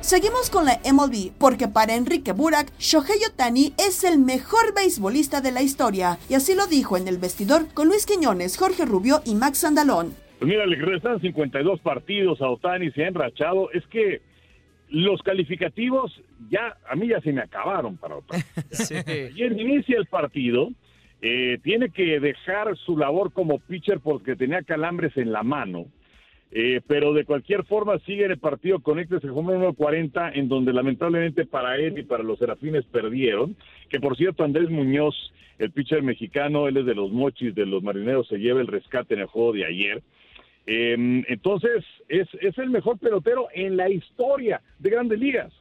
Seguimos con la MLB, porque para Enrique Burak, Shohei Otani es el mejor beisbolista de la historia, y así lo dijo en el vestidor con Luis Quiñones, Jorge Rubio y Max Andalón. Pues mira, le restan 52 partidos a Otani, se ha enrachado. Es que los calificativos ya, a mí ya se me acabaron para Otani. Ayer inicia el partido, eh, tiene que dejar su labor como pitcher porque tenía calambres en la mano. Eh, pero de cualquier forma sigue en el partido el home número 40 en donde lamentablemente para él y para los Serafines perdieron, que por cierto Andrés Muñoz, el pitcher mexicano, él es de los mochis de los marineros, se lleva el rescate en el juego de ayer. Em, entonces es, es el mejor pelotero en la historia de grandes ligas.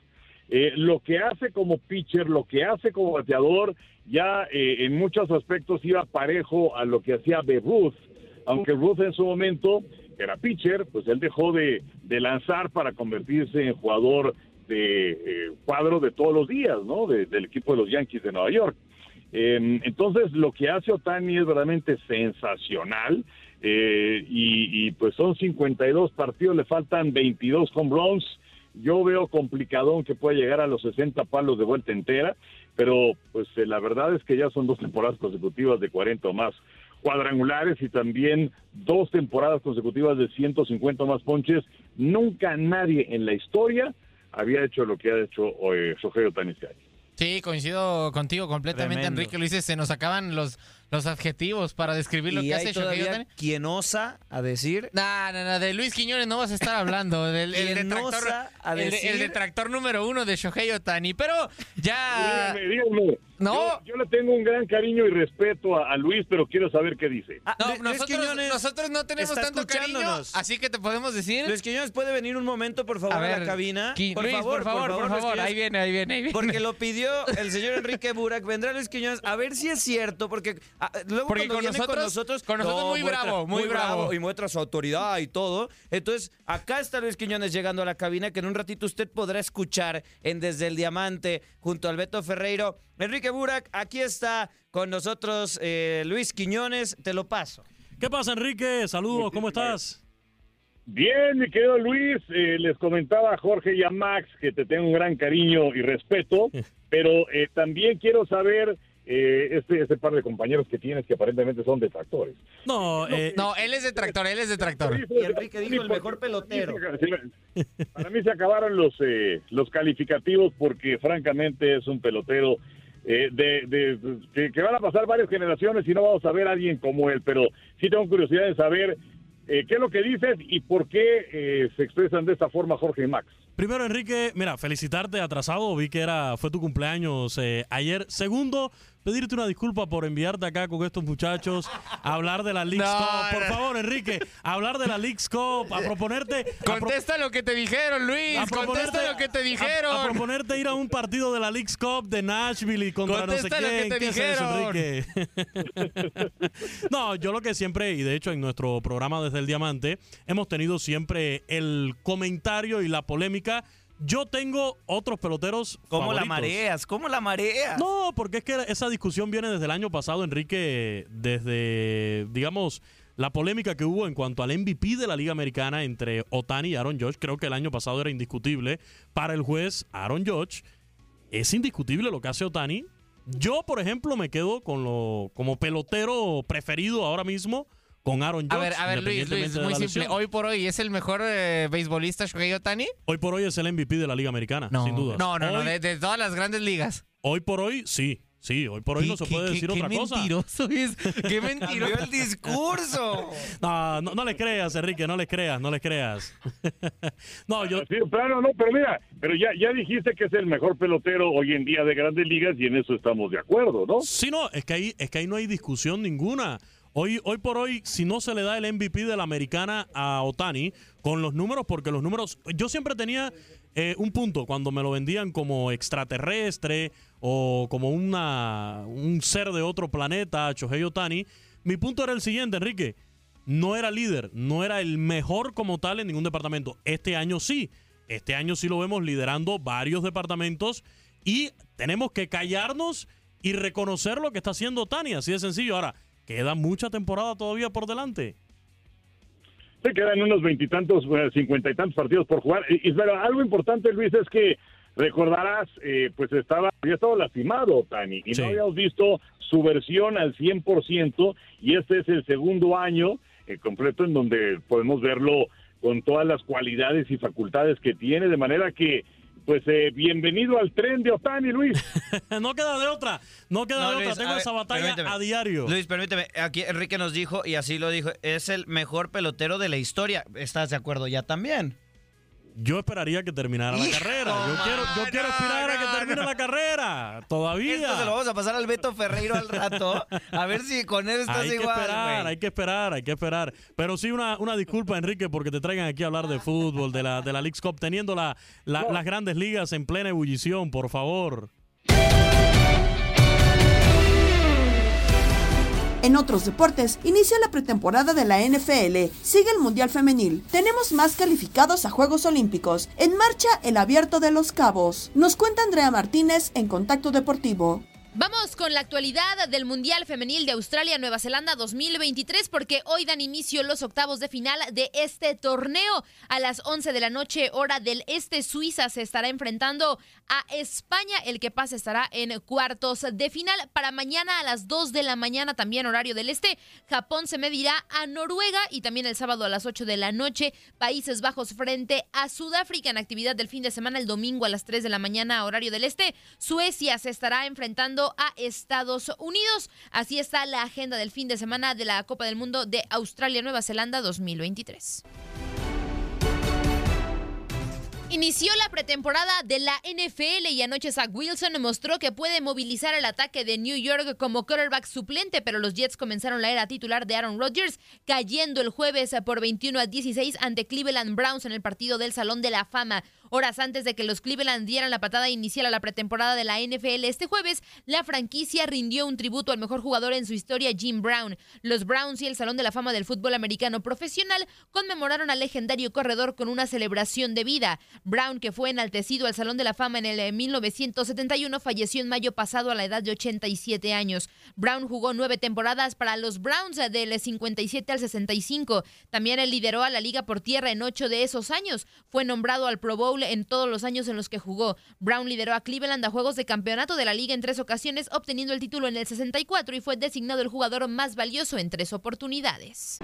Eh, lo que hace como pitcher, lo que hace como bateador, ya eh, en muchos aspectos iba parejo a lo que hacía Ruth, aunque Ruth en su momento era pitcher, pues él dejó de, lanzar para convertirse en jugador de eh, cuadro de todos los días, ¿no? del equipo de los Yankees de Nueva York. Em, entonces, lo que hace Otani es verdaderamente sensacional. Eh, y, pues son 52 partidos, le faltan 22 home runs. Yo veo complicadón que pueda llegar a los 60 palos de vuelta entera, pero pues eh, la verdad es que ya son dos temporadas consecutivas de 40 o más cuadrangulares y también dos temporadas consecutivas de 150 más ponches. Nunca nadie en la historia había hecho lo que ha hecho eh, Shohei Otani este. Sí, coincido contigo completamente, Enrique Luis. Se nos acaban los, los adjetivos para describir lo que hace Shohei ¿Quién osa a decir? No, no, no, de Luis Quiñones no vas a estar hablando. Del, el, detractor, a decir? El, detractor número uno de Shohei Otani. Pero ya. Dígame, No. Yo, le tengo un gran cariño y respeto a, Luis, pero quiero saber qué dice. Ah, no, nosotros, nosotros, no tenemos tanto cariño, así que te podemos decir. Luis Quiñones puede venir un momento, por favor, a, la cabina. por, favor, por favor, por favor, ahí viene, ahí viene, ahí viene. Porque lo pidió el señor Enrique Burak. Vendrá Luis Quiñones a ver si es cierto, porque Ah, luego Porque con nosotros, con nosotros, muy bravo, muy, bravo. Y muestra su autoridad y todo. Entonces, acá está Luis Quiñones llegando a la cabina, que en un ratito usted podrá escuchar en Desde el Diamante, junto al Beto Ferreiro. Enrique Burak, aquí está con nosotros eh, Luis Quiñones, te lo paso. ¿Qué pasa, Enrique? Saludos, ¿cómo estás? Bien, mi querido Luis, eh, les comentaba a Jorge y a Max que te tengo un gran cariño y respeto, pero eh, también quiero saber eh, este, este par de compañeros que tienes que aparentemente son detractores. No, eh, no, él es detractor, él es detractor. Y Enrique dijo el mejor pelotero. Para mí se acabaron los, eh, los calificativos porque francamente es un pelotero eh, de, que, que, van a pasar varias generaciones y no vamos a ver a alguien como él, pero sí tengo curiosidad de saber eh, ¿Qué es lo que dices y por qué eh, se expresan de esta forma Jorge y Max? Primero, Enrique, mira, felicitarte atrasado. Vi que era fue tu cumpleaños eh, ayer. Segundo, pedirte una disculpa por enviarte acá con estos muchachos a hablar de la League Cup. Por favor, Enrique, a hablar de la League Cup, a proponerte. Contesta lo que te dijeron, Luis. Contesta lo que te dijeron. A, proponerte ir a un partido de la League Cup de Nashville y contra no sé quién. Lo que te dijeron. Es Enrique? no, yo lo que siempre, y de hecho en nuestro programa desde el Diamante, hemos tenido siempre el comentario y la polémica yo tengo otros peloteros. ¿Cómo la mareas? ¿Cómo la mareas? No, porque es que esa discusión viene desde el año pasado, Enrique, desde, digamos, la polémica que hubo en cuanto al MVP de la Liga Americana entre Otani y Aaron Judge. Creo que el año pasado era indiscutible. Para el juez Aaron Judge, es indiscutible lo que hace Otani. Yo, por ejemplo, me quedo con lo como pelotero preferido ahora mismo con Aaron Judge. A ver, a ver, Luis, Luis muy simple. Hoy por hoy, ¿es el mejor eh, beisbolista Shohei Otani? Hoy por hoy es el MVP de la Liga Americana, sin duda. No, no, no, de, todas las grandes ligas. Hoy por hoy, sí. Sí, hoy por hoy no se puede decir otra cosa. Qué mentiroso es. Qué mentiroso el discurso. No, no, le creas, Enrique, no le creas, no le creas. no, yo. Sí, claro, no, pero mira, pero ya, ya dijiste que es el mejor pelotero hoy en día de grandes ligas y en eso estamos de acuerdo, ¿no? Sí, no, es que ahí, es que ahí no hay discusión ninguna. Hoy, hoy por hoy, si no se le da el MVP de la americana a Otani, con los números, porque los números, yo siempre tenía eh, un punto cuando me lo vendían como extraterrestre o como una, un ser de otro planeta, Chohei Otani, mi punto era el siguiente, Enrique, no era líder, no era el mejor como tal en ningún departamento. Este año sí, este año sí lo vemos liderando varios departamentos y tenemos que callarnos y reconocer lo que está haciendo Otani, así de sencillo. Ahora, queda mucha temporada todavía por delante. Se quedan unos veintitantos, eh, cincuenta y tantos partidos por jugar. Y, pero algo importante, Luis, es que recordarás, eh, pues estaba, había estado lastimado, Tani, y no habíamos visto su versión al 100%, y este es el segundo año eh, completo en donde podemos verlo con todas las cualidades y facultades que tiene, de manera que pues eh, bienvenido al tren de Otani, Luis. no queda de otra, no queda de otra. Tengo esa batalla a diario. Luis, permíteme, aquí Enrique nos dijo, y así lo dijo, es el mejor pelotero de la historia. ¿Estás de acuerdo ya también? Yo esperaría que terminara la carrera. Yo quiero, yo quiero aspirar a que termine la carrera. Todavía. Esto se lo vamos a pasar al Beto Ferreiro al rato. A ver si con él estás hay igual. Que esperar, hay que esperar, hay que esperar. Pero sí, una, una disculpa, Enrique, porque te traigan aquí a hablar de fútbol, de la, de la League Cup, teniendo la, las grandes ligas en plena ebullición, por favor. En otros deportes, inicia la pretemporada de la NFL, sigue el Mundial Femenil, tenemos más calificados a Juegos Olímpicos, en marcha el Abierto de los Cabos. Nos cuenta Andrea Martínez en Contacto Deportivo. Vamos con la actualidad del Mundial Femenil de Australia-Nueva Zelanda 2023 porque hoy dan inicio los octavos de final de este torneo. A las 11 de la noche, hora del este, Suiza se estará enfrentando a España. El que pase estará en cuartos de final. Para mañana a las 2 de la mañana, también horario del este, Japón se medirá a Noruega y también el sábado a las 8 de la noche, Países Bajos frente a Sudáfrica en actividad del fin de semana. El domingo a las 3 de la mañana, horario del este, Suecia se estará enfrentando a Estados Unidos. Así está la agenda del fin de semana de la Copa del Mundo de Australia-Nueva Zelanda 2023. Inició la pretemporada de la NFL y anoche Zach Wilson mostró que puede movilizar el ataque de New York como quarterback suplente, pero los Jets comenzaron la era titular de Aaron Rodgers, cayendo el jueves por 21 a 16 ante Cleveland Browns en el partido del Salón de la Fama. Horas antes de que los Cleveland dieran la patada inicial a la pretemporada de la NFL este jueves, la franquicia rindió un tributo al mejor jugador en su historia, Jim Brown. Los Browns y el Salón de la Fama del Fútbol Americano Profesional conmemoraron al legendario corredor con una celebración de vida. Brown, que fue enaltecido al Salón de la Fama en el 1971, falleció en mayo pasado a la edad de 87 años. Brown jugó nueve temporadas para los Browns del 57 al 65. También lideró a la liga por tierra en ocho de esos años. Fue nombrado al Pro Bowl en todos los años en los que jugó. Brown lideró a Cleveland a juegos de campeonato de la liga en tres ocasiones, obteniendo el título en el 64 y fue designado el jugador más valioso en tres oportunidades.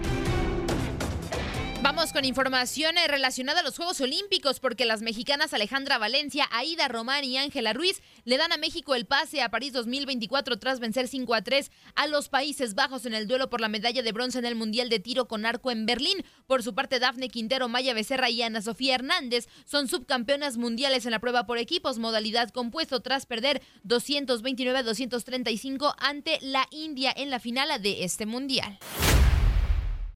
Vamos con información eh, relacionada a los Juegos Olímpicos porque las mexicanas Alejandra Valencia, Aida Román y Ángela Ruiz le dan a México el pase a París 2024 tras vencer 5 a 3 a los Países Bajos en el duelo por la medalla de bronce en el Mundial de Tiro con Arco en Berlín. Por su parte, Dafne Quintero, Maya Becerra y Ana Sofía Hernández son subcampeonas mundiales en la prueba por equipos, modalidad compuesto tras perder 229 a 235 ante la India en la final de este Mundial.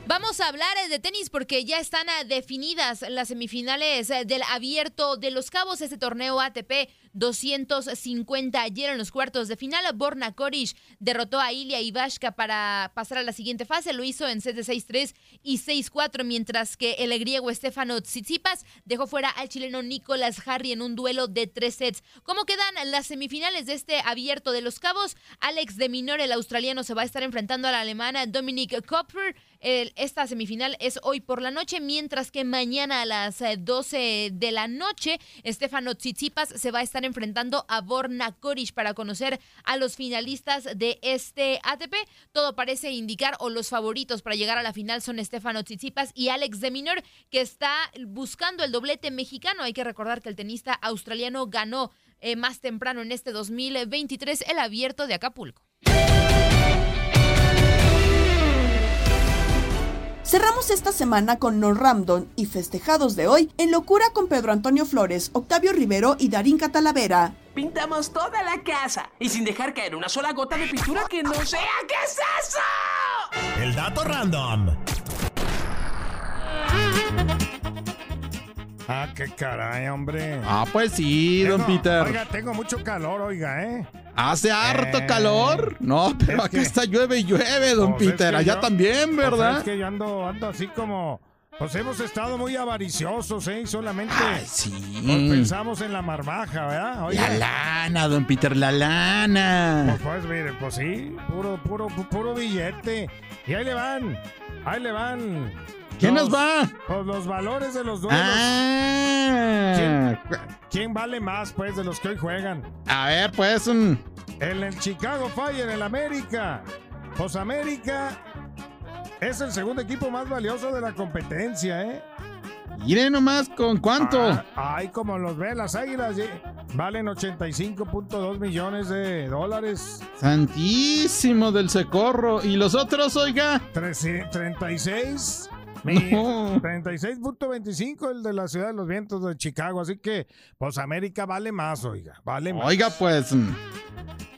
Vamos a hablar eh, de tenis porque ya están eh, definidas las semifinales eh, del Abierto de los Cabos, este torneo ATP 250. Ayer en los cuartos de final, Borna Korish derrotó a Ilya Ivashka para pasar a la siguiente fase. Lo hizo en set de 6-3 y 6-4, mientras que el griego Stefano Tsitsipas dejó fuera al chileno Nicolas Harry en un duelo de tres sets. ¿Cómo quedan las semifinales de este Abierto de los Cabos? Alex de Minor, el australiano, se va a estar enfrentando a la alemana Dominic Kopper esta semifinal es hoy por la noche, mientras que mañana a las 12 eh, de la noche, Estefano Tsitsipas se va a estar enfrentando a Borna Korish para conocer a los finalistas de este ATP. Todo parece indicar, o los favoritos para llegar a la final son Estefano Tsitsipas y Alex de Minor, que está buscando el doblete mexicano. Hay que recordar que el tenista australiano ganó eh, más temprano en este 2023 el abierto de Acapulco. Cerramos esta semana con No Ramdon y festejados de hoy en Locura con Pedro Antonio Flores, Octavio Rivero y Darín Catalavera. Pintamos toda la casa y sin dejar caer una sola gota de pintura que no sea. ¿Qué es eso? El dato random. Ah, qué caray, hombre. Ah, pues sí, don Peter. Oiga, tengo mucho calor, oiga, ¿eh? Hace harto eh, calor. No, pero aquí está llueve y llueve, don pues Peter. Allá también, pues ¿verdad? es que yo ando, ando así como. Pues hemos estado muy avariciosos, ¿eh? Solamente sí. pensamos en la marmaja, ¿verdad? La lana, don Peter, la lana. Pues, pues mire, pues sí, puro, puro, puro billete. Y ahí le van, ahí le van ¿Quién nos va? Pues los valores de los duelos. Ah. ¿Quién, vale más, pues, de los que hoy juegan? A ver, pues, un... En el Chicago Fire, en el América. Pues América es el segundo equipo más valioso de la competencia, ¿eh? Mire nomás con cuánto. Ah, ay, como los ve las águilas, valen 85.2 millones de dólares. Santísimo del Secorro. ¿Y los otros, oiga? 36. 36.25 el de la Ciudad de los Vientos de Chicago. Así que, pues América vale más, oiga. Vale más. Oiga, pues.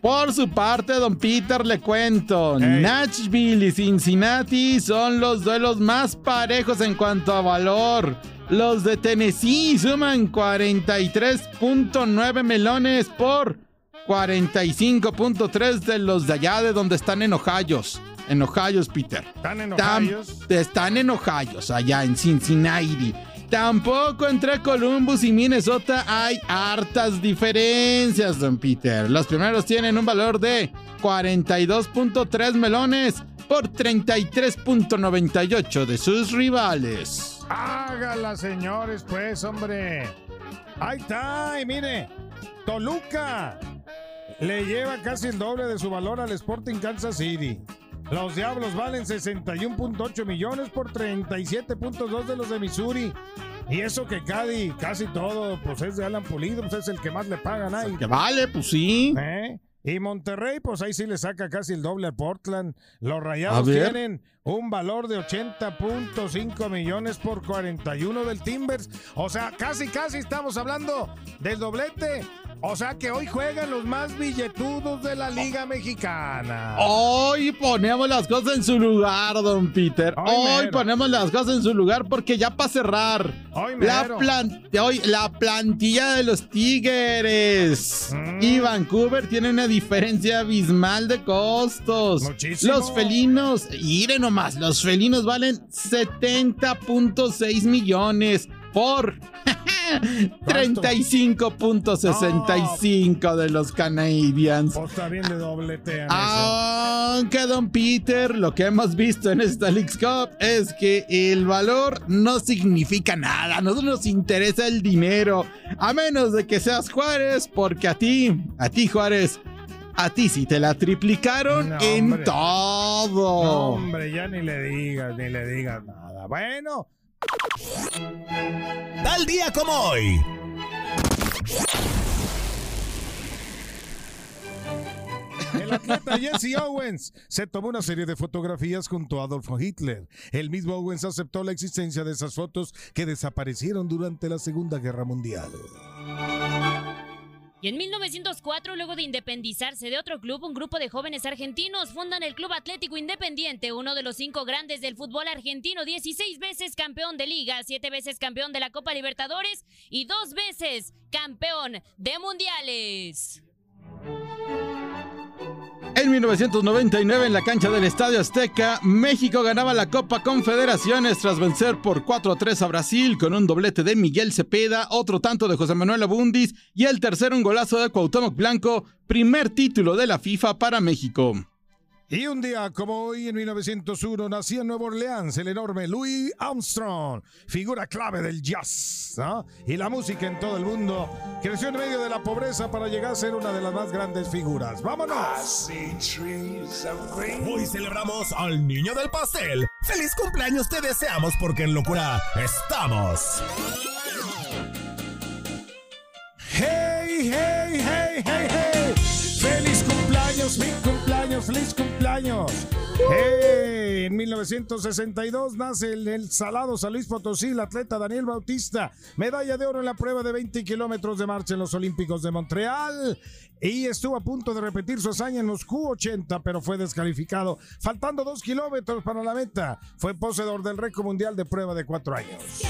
Por su parte, don Peter, le cuento. Nashville y Cincinnati son los duelos más parejos en cuanto a valor. Los de Tennessee suman 43.9 melones por 45.3 de los de allá de donde están en Ohio. En Ohio, Peter. ¿Están en Ohio? Están en Ohio, allá en Cincinnati. Tampoco entre Columbus y Minnesota hay hartas diferencias, don Peter. Los primeros tienen un valor de 42.3 melones por 33.98 de sus rivales. Hágala, señores, pues, hombre. Ahí está, y mire, Toluca le lleva casi el doble de su valor al Sporting Kansas City. Los Diablos valen 61.8 millones por 37.2 de los de Missouri. Y eso que Cady, casi todo, pues es de Alan Pulido, pues es el que más le pagan ahí. Que vale, pues sí. ¿Eh? Y Monterrey, pues ahí sí le saca casi el doble a Portland. Los Rayados tienen un valor de 80.5 millones por 41 del Timbers. O sea, casi, casi estamos hablando del doblete o sea que hoy juegan los más billetudos de la Liga Mexicana. Hoy ponemos las cosas en su lugar, don Peter. Hoy, ponemos las cosas en su lugar porque ya para cerrar. Hoy, la, hoy la plantilla de los Tigres mm. y Vancouver tiene una diferencia abismal de costos. Muchísimo. Los felinos, miren nomás, los felinos valen 70.6 millones por 35.65 de los Canadiens. Pues está bien de dobletean Aunque, don Peter, lo que hemos visto en esta League Cup es que el valor no significa nada. A nosotros nos interesa el dinero. A menos de que seas Juárez, porque a ti, a ti Juárez, a ti sí te la triplicaron en todo. No, hombre, ya ni le digas, ni le digas nada. Bueno. Tal día como hoy. El atleta Jesse Owens se tomó una serie de fotografías junto a Adolfo Hitler. El mismo Owens aceptó la existencia de esas fotos que desaparecieron durante la Segunda Guerra Mundial. Y en 1904, luego de independizarse de otro club, un grupo de jóvenes argentinos fundan el Club Atlético Independiente, uno de los cinco grandes del fútbol argentino, 16 veces campeón de liga, 7 veces campeón de la Copa Libertadores y dos veces campeón de mundiales. En 1999, en la cancha del Estadio Azteca, México ganaba la Copa Confederaciones tras vencer por 4-3 a Brasil con un doblete de Miguel Cepeda, otro tanto de José Manuel Abundis y el tercero un golazo de Cuauhtémoc Blanco, primer título de la FIFA para México. Y un día como hoy, en 1901, nacía en Nueva Orleans el enorme Louis Armstrong, figura clave del jazz y la música en todo el mundo. Creció en medio de la pobreza para llegar a ser una de las más grandes figuras. ¡Vámonos! Hoy celebramos al niño del pastel. ¡Feliz cumpleaños te deseamos porque en locura estamos! ¡Hey, hey, hey, hey, hey! ¡Feliz cumpleaños, cumpleaños, feliz cumpleaños! En 1962 nace el, el, Salado San Luis Potosí, el atleta Daniel Bautista, medalla de oro en la prueba de 20 kilómetros de marcha en los Olímpicos de Montreal y estuvo a punto de repetir su hazaña en los Q80, pero fue descalificado, faltando dos kilómetros para la meta. Fue poseedor del récord mundial de prueba de cuatro años.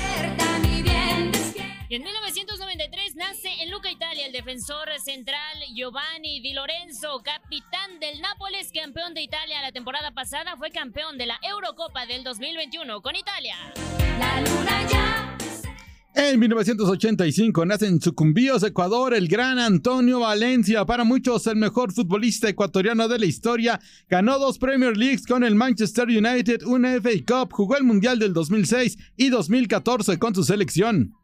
Y en 1993 nace en Luca, Italia, el defensor central Giovanni Di Lorenzo, capitán del Nápoles, campeón de Italia la temporada pasada, fue campeón de la Eurocopa del 2021 con Italia. La luna ya En 1985 nace en Sucumbíos, Ecuador, el gran Antonio Valencia, para muchos el mejor futbolista ecuatoriano de la historia. Ganó dos Premier Leagues con el Manchester United, una FA Cup, jugó el Mundial del 2006 y 2014 con su selección.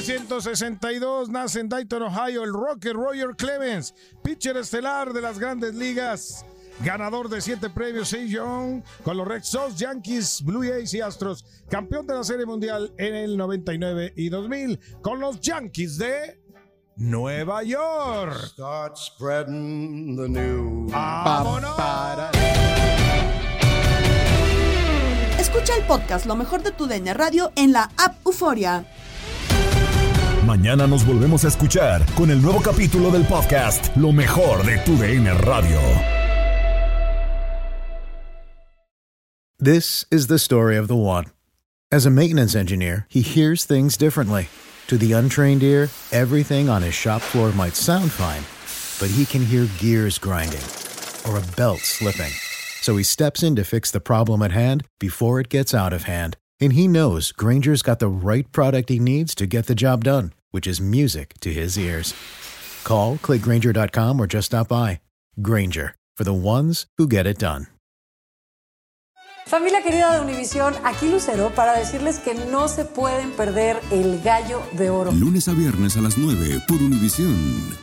En 1962 nace en Dayton, Ohio, el Rocket Roger Clemens, pitcher estelar de las grandes ligas ganador de siete premios Cy Young con los Red Sox, Yankees, Blue Jays y Astros, campeón de la Serie Mundial en el 99 y 2000 con los Yankees de Nueva York. Start spreading the news. Escucha el podcast Lo mejor de tu DN Radio en la app Euforia. Mañana nos volvemos a escuchar con el nuevo capítulo del podcast Lo mejor de tu DN Radio. This is the story of the one. As a maintenance engineer, he hears things differently. To the untrained ear, everything on his shop floor might sound fine, but he can hear gears grinding or a belt slipping. So he steps in to fix the problem at hand before it gets out of hand. And he knows Granger's got the right product he needs to get the job done, which is music to his ears. Call, clickgranger.com, or just stop by. Granger, for the ones who get it done. Familia querida de Univisión, aquí Lucero para decirles que no se pueden perder el gallo de oro. Lunes a viernes a las 9 por Univisión.